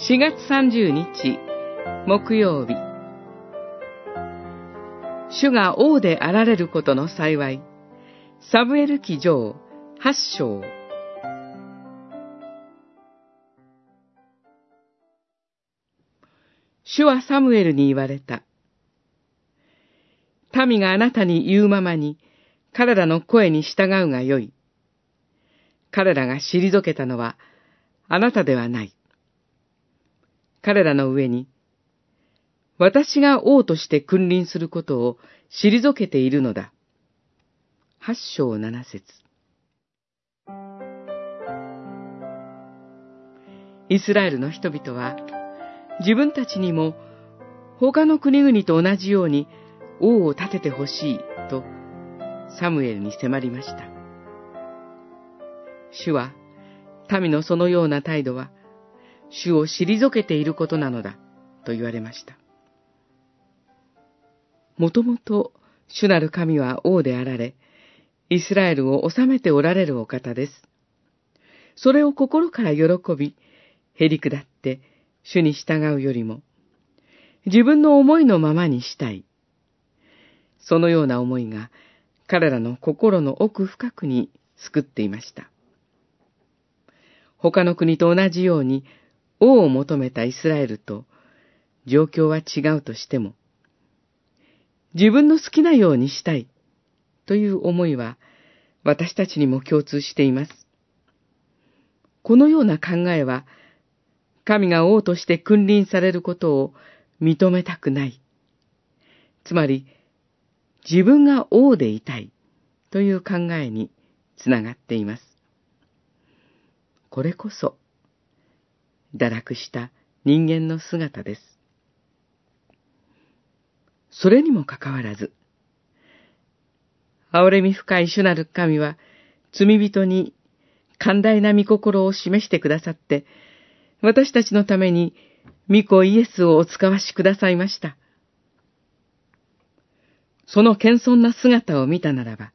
4月30日、木曜日。主が王であられることの幸い。サムエル記上8章。主はサムエルに言われた。民があなたに言うままに、彼らの声に従うがよい。彼らが退けたのは、あなたではない。彼らの上に、私が王として君臨することを退けているのだ。八章七節イスラエルの人々は、自分たちにも他の国々と同じように王を立ててほしいとサムエルに迫りました。主は民のそのような態度は主を退けていることなのだと言われました。もともと主なる神は王であられ、イスラエルを治めておられるお方です。それを心から喜び、へり下って主に従うよりも、自分の思いのままにしたい。そのような思いが彼らの心の奥深くに救っていました。他の国と同じように王を求めたイスラエルと状況は違うとしても、自分の好きなようにしたいという思いは私たちにも共通しています。このような考えは、神が王として君臨されることを認めたくない。つまり、自分が王でいたいという考えにつながっています。これこそ、堕落した人間の姿です。それにもかかわらず、憐れみ深い主なる神は、罪人に寛大な御心を示してくださって、私たちのために、御子イエスをお使わしくださいました。その謙遜な姿を見たならば、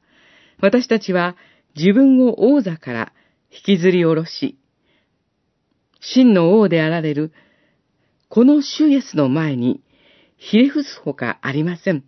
私たちは自分を王座から引きずり下ろし、真の王であられる、この主イエスの前に、ひれ伏すほかありません。